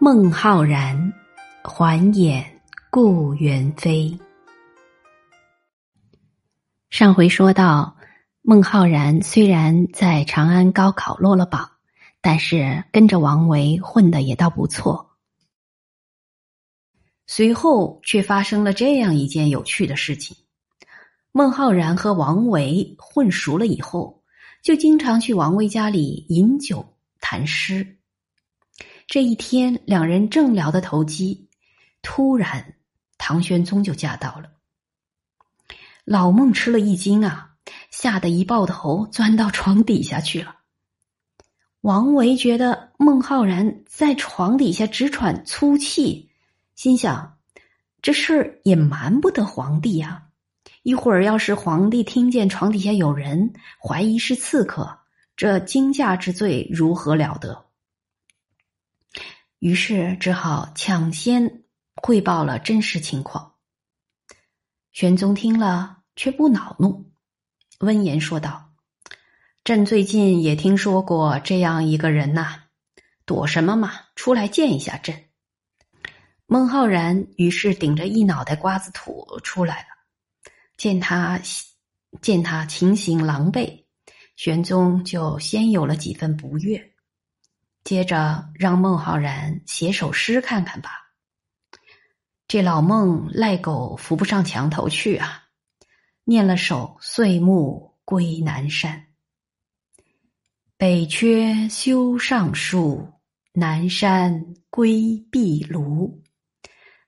孟浩然还眼故园飞。上回说到，孟浩然虽然在长安高考落了榜，但是跟着王维混的也倒不错。随后却发生了这样一件有趣的事情：孟浩然和王维混熟了以后，就经常去王维家里饮酒谈诗。这一天，两人正聊得投机，突然唐玄宗就驾到了。老孟吃了一惊啊，吓得一抱头钻到床底下去了。王维觉得孟浩然在床底下直喘粗气，心想：这事儿也瞒不得皇帝呀。一会儿要是皇帝听见床底下有人，怀疑是刺客，这惊驾之罪如何了得？于是只好抢先汇报了真实情况。玄宗听了却不恼怒，温言说道：“朕最近也听说过这样一个人呐，躲什么嘛？出来见一下朕。”孟浩然于是顶着一脑袋瓜子土出来了，见他见他情形狼狈，玄宗就先有了几分不悦。接着让孟浩然写首诗看看吧。这老孟赖狗扶不上墙头去啊！念了首《岁暮归南山》：北阙修上树，南山归壁庐。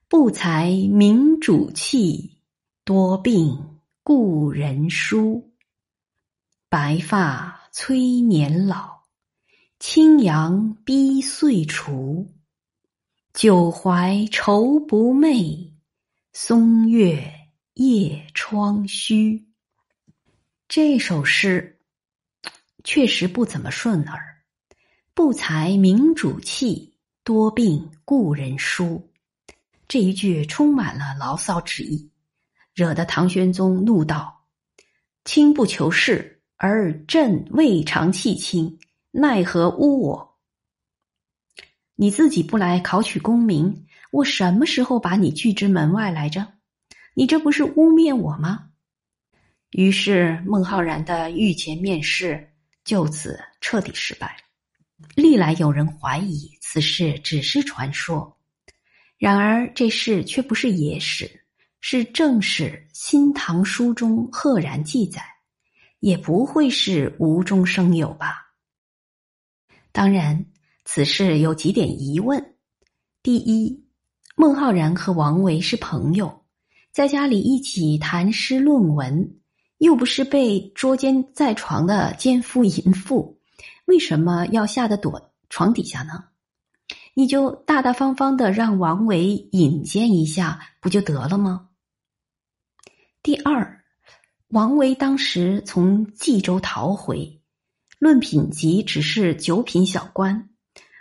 不才明主弃，多病故人疏。白发催年老。青阳逼岁除，久怀愁不寐。松月夜窗虚。这首诗确实不怎么顺耳。不才明主弃，多病故人疏。这一句充满了牢骚之意，惹得唐玄宗怒道：“卿不求是，而朕未尝弃卿。”奈何污我？你自己不来考取功名，我什么时候把你拒之门外来着？你这不是污蔑我吗？于是孟浩然的御前面试就此彻底失败。历来有人怀疑此事只是传说，然而这事却不是野史，是正史《新唐书》中赫然记载，也不会是无中生有吧？当然，此事有几点疑问：第一，孟浩然和王维是朋友，在家里一起谈诗论文，又不是被捉奸在床的奸夫淫妇，为什么要吓得躲床底下呢？你就大大方方的让王维引荐一下，不就得了吗？第二，王维当时从冀州逃回。论品级，只是九品小官，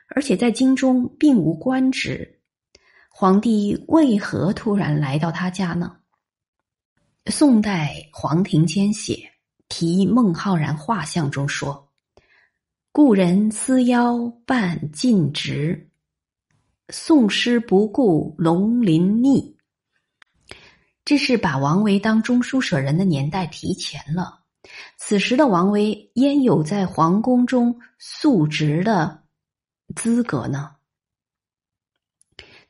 而且在京中并无官职。皇帝为何突然来到他家呢？宋代黄庭坚写题孟浩然画像中说：“故人思腰半尽职，宋诗不顾龙鳞逆。”这是把王维当中书舍人的年代提前了。此时的王维焉有在皇宫中宿职的资格呢？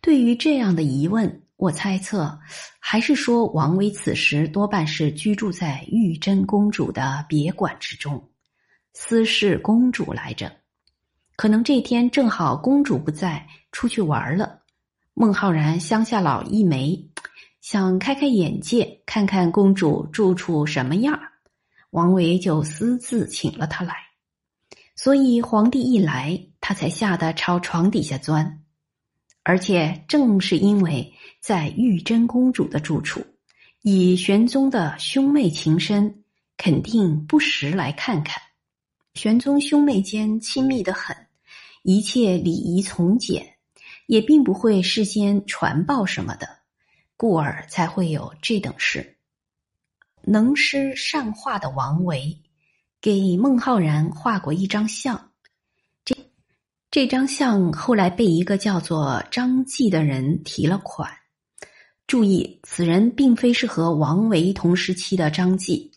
对于这样的疑问，我猜测还是说王维此时多半是居住在玉真公主的别馆之中，私事公主来着。可能这天正好公主不在，出去玩了。孟浩然乡下老一枚，想开开眼界，看看公主住处什么样儿王维就私自请了他来，所以皇帝一来，他才吓得朝床底下钻。而且正是因为在玉真公主的住处，以玄宗的兄妹情深，肯定不时来看看。玄宗兄妹间亲密的很，一切礼仪从简，也并不会事先传报什么的，故而才会有这等事。能诗善画的王维，给孟浩然画过一张像。这这张像后来被一个叫做张继的人提了款。注意，此人并非是和王维同时期的张继，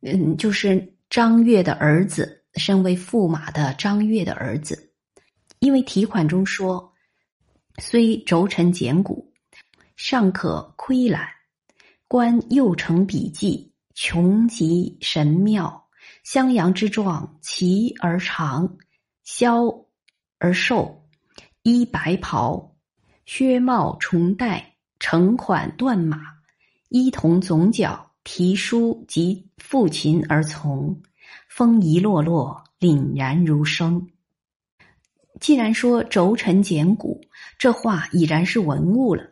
嗯，就是张悦的儿子，身为驸马的张悦的儿子。因为题款中说：“虽轴承简古，尚可窥览；观右承笔记，穷极神妙。襄阳之状，奇而长，削。”而瘦，衣白袍，靴帽重戴，乘款断马，衣同总角，提书及复琴而从，风仪落落，凛然如生。既然说轴承简古，这话已然是文物了，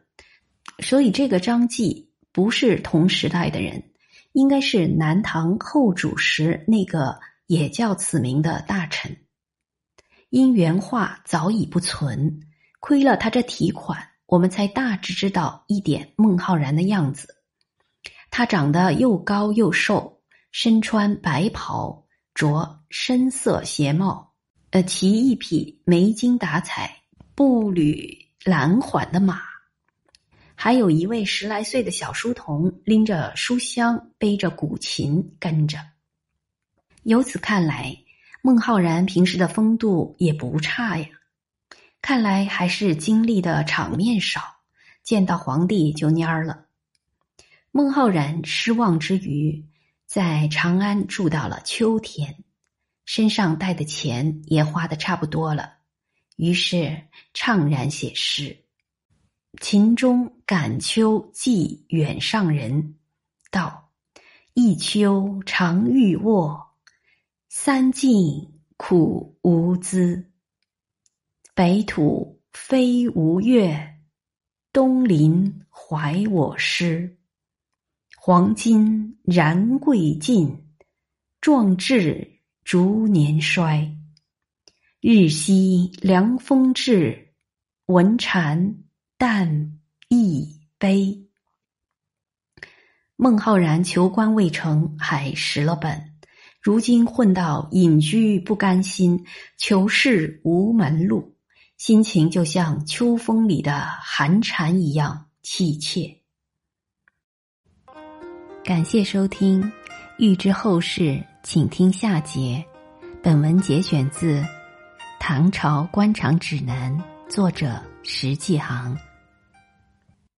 所以这个张继不是同时代的人，应该是南唐后主时那个也叫此名的大臣。因原画早已不存，亏了他这题款，我们才大致知道一点孟浩然的样子。他长得又高又瘦，身穿白袍，着深色鞋帽，呃，骑一匹没精打采、步履懒缓的马。还有一位十来岁的小书童，拎着书箱，背着古琴跟着。由此看来。孟浩然平时的风度也不差呀，看来还是经历的场面少，见到皇帝就蔫儿了。孟浩然失望之余，在长安住到了秋天，身上带的钱也花的差不多了，于是怅然写诗：“秦中感秋寄远上人，道一秋常欲卧。”三晋苦无资，北土非吴越，东临怀我师。黄金然贵尽，壮志逐年衰。日夕凉风至，闻蝉但亦悲。孟浩然求官未成，还蚀了本。如今混到隐居不甘心，求仕无门路，心情就像秋风里的寒蝉一样凄切。感谢收听，欲知后事，请听下节。本文节选自《唐朝官场指南》，作者石继航。